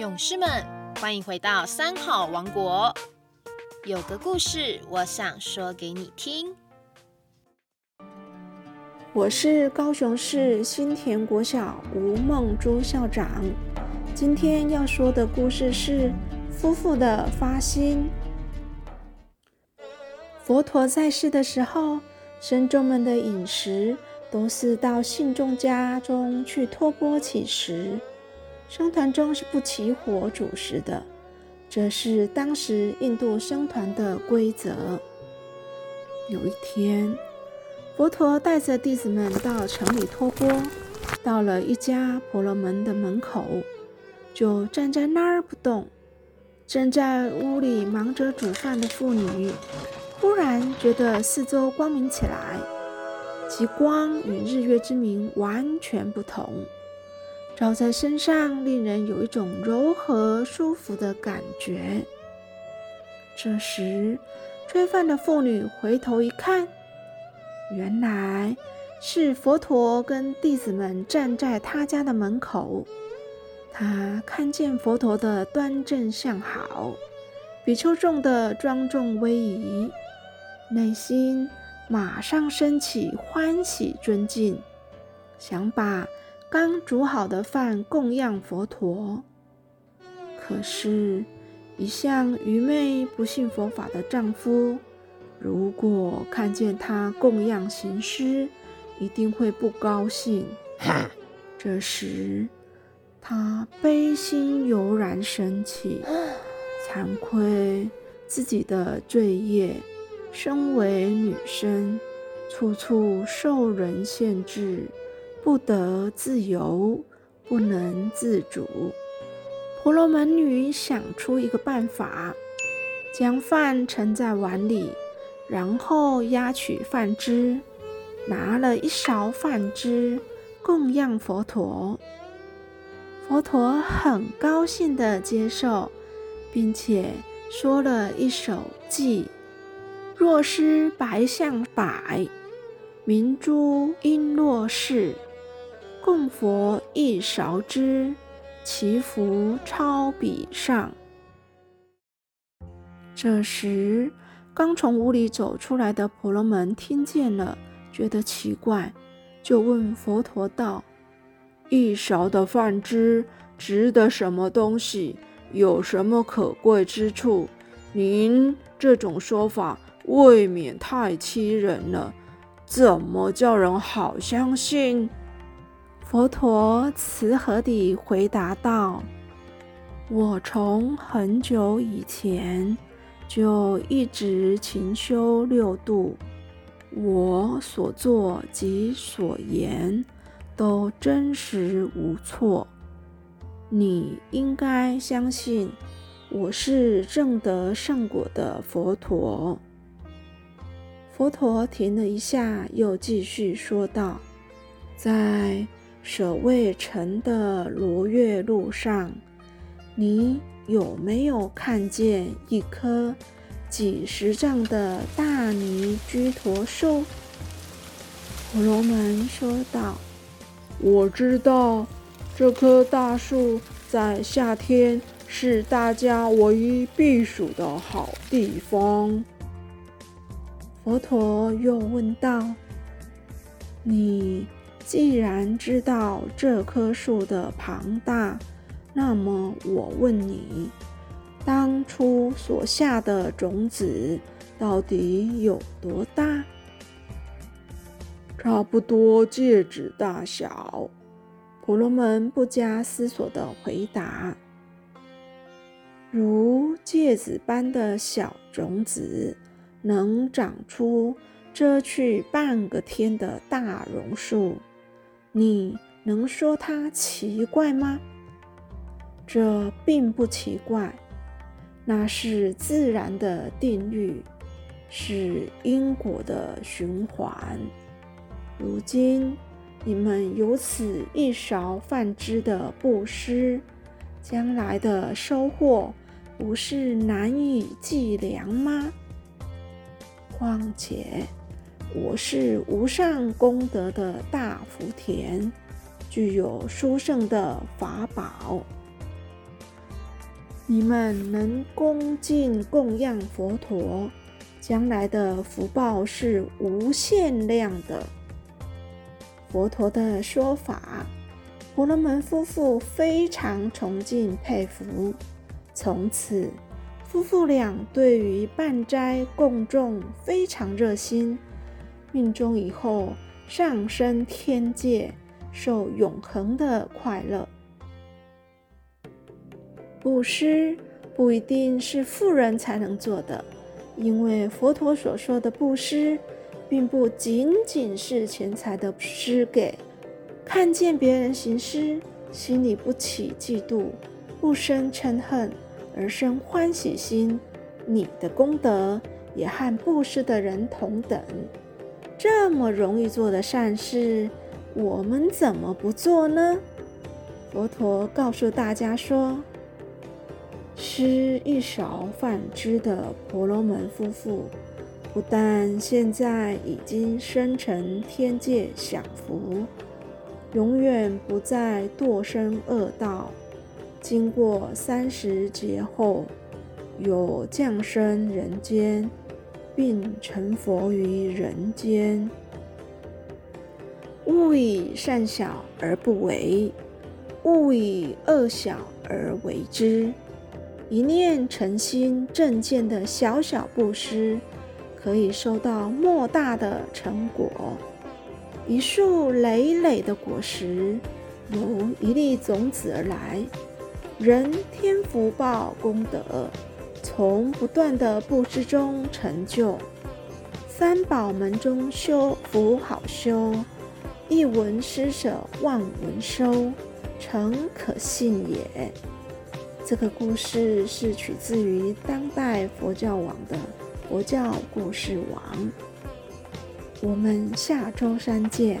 勇士们，欢迎回到三好王国。有个故事，我想说给你听。我是高雄市新田国小吴梦珠校长。今天要说的故事是夫妇的发心。佛陀在世的时候，僧众们的饮食都是到信众家中去托钵乞食。僧团中是不起火煮食的，这是当时印度僧团的规则。有一天，佛陀带着弟子们到城里托钵，到了一家婆罗门的门口，就站在那儿不动。正在屋里忙着煮饭的妇女，忽然觉得四周光明起来，其光与日月之明完全不同。绕在身上，令人有一种柔和舒服的感觉。这时，吹饭的妇女回头一看，原来是佛陀跟弟子们站在他家的门口。他看见佛陀的端正相好，比丘众的庄重威仪，内心马上升起欢喜尊敬，想把。刚煮好的饭供养佛陀，可是，一向愚昧不信佛法的丈夫，如果看见她供养行施，一定会不高兴。这时，他悲心油然升起，惭愧自己的罪业，身为女生，处处受人限制。不得自由，不能自主。婆罗门女想出一个办法，将饭盛在碗里，然后压取饭汁，拿了一勺饭汁供养佛陀。佛陀很高兴地接受，并且说了一首偈：“若失白象百，明珠璎珞饰。”供佛一勺汁，祈福超比上。这时，刚从屋里走出来的婆罗门听见了，觉得奇怪，就问佛陀道：“一勺的饭汁值得什么东西？有什么可贵之处？您这种说法未免太欺人了，怎么叫人好相信？”佛陀慈和地回答道：“我从很久以前就一直勤修六度，我所作及所言都真实无错。你应该相信我是正得圣果的佛陀。”佛陀停了一下，又继续说道：“在。”舍卫城的罗月路上，你有没有看见一棵几十丈的大尼居陀树？婆罗门说道：“我知道，这棵大树在夏天是大家唯一避暑的好地方。”佛陀又问道：“你？”既然知道这棵树的庞大，那么我问你，当初所下的种子到底有多大？差不多戒指大小。婆罗门不加思索的回答：“如芥子般的小种子，能长出遮去半个天的大榕树。”你能说它奇怪吗？这并不奇怪，那是自然的定律，是因果的循环。如今你们有此一勺饭汁的布施，将来的收获不是难以计量吗？况且。我是无上功德的大福田，具有殊胜的法宝。你们能恭敬供养佛陀，将来的福报是无限量的。佛陀的说法，婆罗门夫妇非常崇敬佩服。从此，夫妇俩对于办斋供众非常热心。命中以后，上升天界，受永恒的快乐。布施不一定是富人才能做的，因为佛陀所说的布施，并不仅仅是钱财的施给。看见别人行施，心里不起嫉妒，不生嗔恨，而生欢喜心，你的功德也和布施的人同等。这么容易做的善事，我们怎么不做呢？佛陀告诉大家说：“吃一勺饭汁的婆罗门夫妇，不但现在已经生成天界享福，永远不再堕生恶道。经过三十劫后，有降生人间。”并成佛于人间。勿以善小而不为，勿以恶小而为之。一念诚心正见的小小布施，可以收到莫大的成果。一树累累的果实，由一粒种子而来。人天福报功德。从不断的布施中成就，三宝门中修福好修，一文施舍万文收，诚可信也。这个故事是取自于当代佛教网的佛教故事网。我们下周三见。